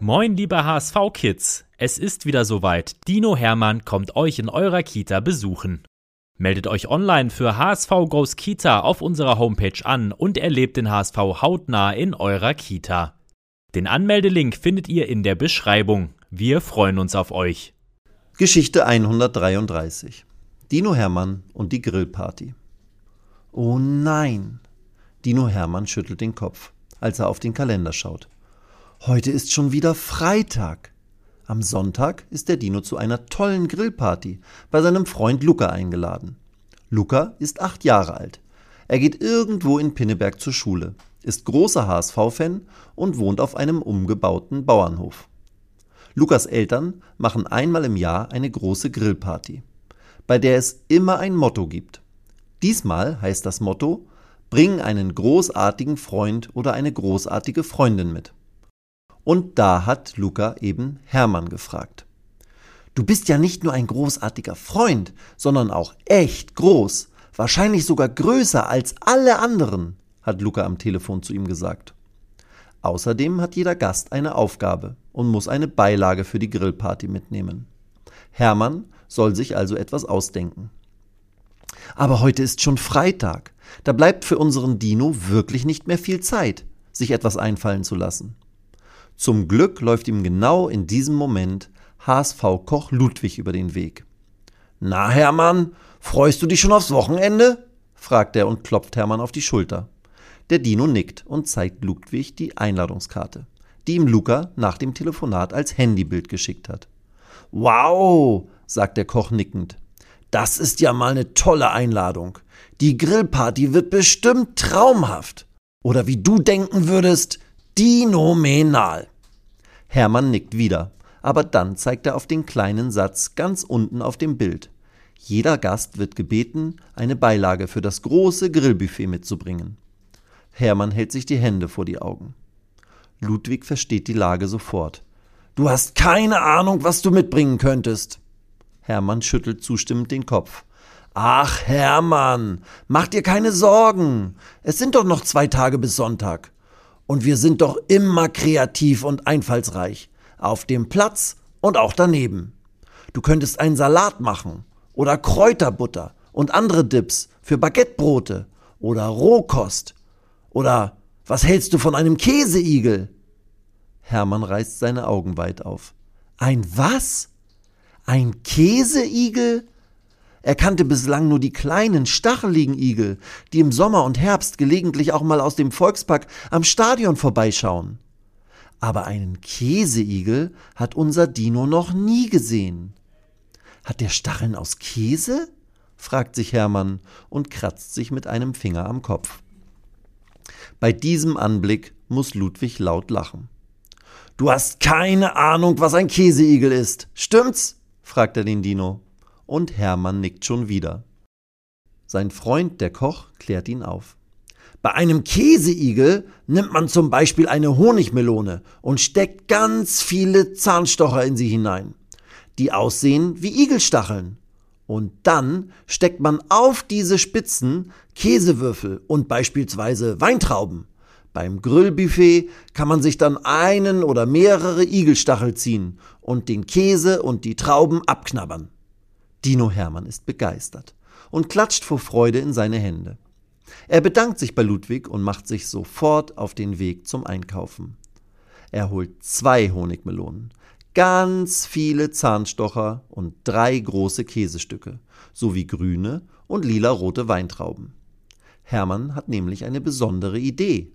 Moin, liebe HSV-Kids! Es ist wieder soweit. Dino Hermann kommt euch in eurer Kita besuchen. Meldet euch online für HSV Goes Kita auf unserer Homepage an und erlebt den HSV hautnah in eurer Kita. Den Anmeldelink findet ihr in der Beschreibung. Wir freuen uns auf euch. Geschichte 133. Dino Hermann und die Grillparty. Oh nein. Dino Hermann schüttelt den Kopf, als er auf den Kalender schaut. Heute ist schon wieder Freitag. Am Sonntag ist der Dino zu einer tollen Grillparty bei seinem Freund Luca eingeladen. Luca ist acht Jahre alt. Er geht irgendwo in Pinneberg zur Schule, ist großer HSV-Fan und wohnt auf einem umgebauten Bauernhof. Lukas Eltern machen einmal im Jahr eine große Grillparty, bei der es immer ein Motto gibt. Diesmal heißt das Motto Bring einen großartigen Freund oder eine großartige Freundin mit. Und da hat Luca eben Hermann gefragt. Du bist ja nicht nur ein großartiger Freund, sondern auch echt groß, wahrscheinlich sogar größer als alle anderen, hat Luca am Telefon zu ihm gesagt. Außerdem hat jeder Gast eine Aufgabe und muss eine Beilage für die Grillparty mitnehmen. Hermann soll sich also etwas ausdenken. Aber heute ist schon Freitag. Da bleibt für unseren Dino wirklich nicht mehr viel Zeit, sich etwas einfallen zu lassen. Zum Glück läuft ihm genau in diesem Moment HSV-Koch Ludwig über den Weg. Na, Hermann, freust du dich schon aufs Wochenende? fragt er und klopft Hermann auf die Schulter. Der Dino nickt und zeigt Ludwig die Einladungskarte, die ihm Luca nach dem Telefonat als Handybild geschickt hat. Wow, sagt der Koch nickend. Das ist ja mal eine tolle Einladung. Die Grillparty wird bestimmt traumhaft. Oder wie du denken würdest, Dinomenal. Hermann nickt wieder, aber dann zeigt er auf den kleinen Satz ganz unten auf dem Bild. Jeder Gast wird gebeten, eine Beilage für das große Grillbuffet mitzubringen. Hermann hält sich die Hände vor die Augen. Ludwig versteht die Lage sofort. Du hast keine Ahnung, was du mitbringen könntest. Hermann schüttelt zustimmend den Kopf. Ach, Hermann, mach dir keine Sorgen. Es sind doch noch zwei Tage bis Sonntag. Und wir sind doch immer kreativ und einfallsreich. Auf dem Platz und auch daneben. Du könntest einen Salat machen oder Kräuterbutter und andere Dips für Baguettebrote oder Rohkost. Oder was hältst du von einem Käseigel? Hermann reißt seine Augen weit auf. Ein was? Ein Käseigel? Er kannte bislang nur die kleinen, stacheligen Igel, die im Sommer und Herbst gelegentlich auch mal aus dem Volkspark am Stadion vorbeischauen. Aber einen Käseigel hat unser Dino noch nie gesehen. Hat der Stacheln aus Käse? fragt sich Hermann und kratzt sich mit einem Finger am Kopf. Bei diesem Anblick muss Ludwig laut lachen. Du hast keine Ahnung, was ein Käseigel ist, stimmt's? fragt er den Dino und Hermann nickt schon wieder. Sein Freund, der Koch, klärt ihn auf. Bei einem Käseigel nimmt man zum Beispiel eine Honigmelone und steckt ganz viele Zahnstocher in sie hinein, die aussehen wie Igelstacheln. Und dann steckt man auf diese Spitzen Käsewürfel und beispielsweise Weintrauben. Beim Grillbuffet kann man sich dann einen oder mehrere Igelstachel ziehen und den Käse und die Trauben abknabbern. Dino Hermann ist begeistert und klatscht vor Freude in seine Hände. Er bedankt sich bei Ludwig und macht sich sofort auf den Weg zum Einkaufen. Er holt zwei Honigmelonen, ganz viele Zahnstocher und drei große Käsestücke sowie grüne und lila-rote Weintrauben. Hermann hat nämlich eine besondere Idee.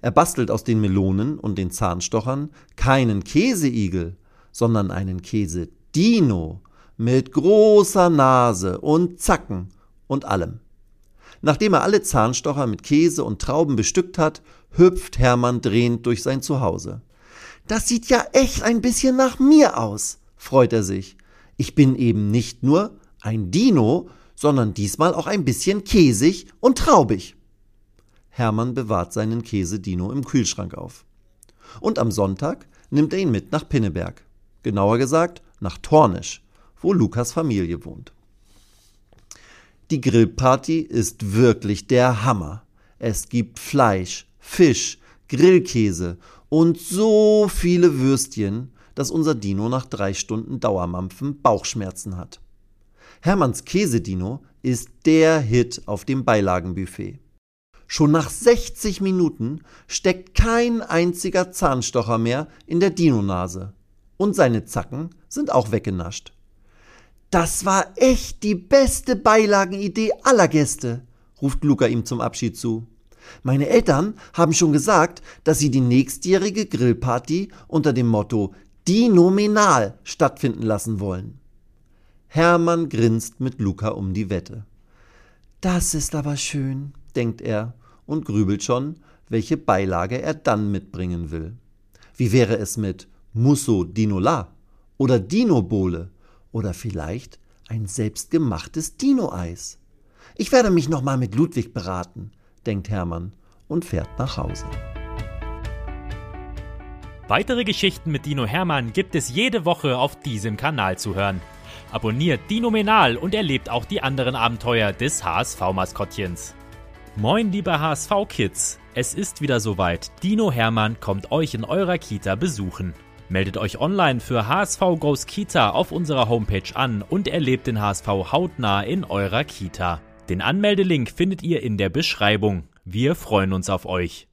Er bastelt aus den Melonen und den Zahnstochern keinen Käseigel, sondern einen Käse-Dino mit großer Nase und Zacken und allem. Nachdem er alle Zahnstocher mit Käse und Trauben bestückt hat, hüpft Hermann drehend durch sein Zuhause. Das sieht ja echt ein bisschen nach mir aus, freut er sich. Ich bin eben nicht nur ein Dino, sondern diesmal auch ein bisschen käsig und traubig. Hermann bewahrt seinen Käsedino im Kühlschrank auf. Und am Sonntag nimmt er ihn mit nach Pinneberg. Genauer gesagt nach Tornisch, wo Lukas Familie wohnt. Die Grillparty ist wirklich der Hammer. Es gibt Fleisch, Fisch, Grillkäse und so viele Würstchen, dass unser Dino nach drei Stunden Dauermampfen Bauchschmerzen hat. Hermanns Käsedino ist der Hit auf dem Beilagenbuffet. Schon nach 60 Minuten steckt kein einziger Zahnstocher mehr in der Dino-Nase. Und seine Zacken sind auch weggenascht. Das war echt die beste Beilagenidee aller Gäste, ruft Luca ihm zum Abschied zu. Meine Eltern haben schon gesagt, dass sie die nächstjährige Grillparty unter dem Motto Dinominal stattfinden lassen wollen. Hermann grinst mit Luca um die Wette. Das ist aber schön, denkt er und grübelt schon, welche Beilage er dann mitbringen will. Wie wäre es mit Musso Dinola oder Dinobole oder vielleicht ein selbstgemachtes Dino-Eis? Ich werde mich nochmal mit Ludwig beraten, denkt Hermann und fährt nach Hause. Weitere Geschichten mit Dino Hermann gibt es jede Woche auf diesem Kanal zu hören. Abonniert Dinominal und erlebt auch die anderen Abenteuer des HSV-Maskottchens. Moin, liebe HSV-Kids! Es ist wieder soweit. Dino Hermann kommt euch in eurer Kita besuchen. Meldet euch online für HSV Goes Kita auf unserer Homepage an und erlebt den HSV hautnah in eurer Kita. Den Anmeldelink findet ihr in der Beschreibung. Wir freuen uns auf euch.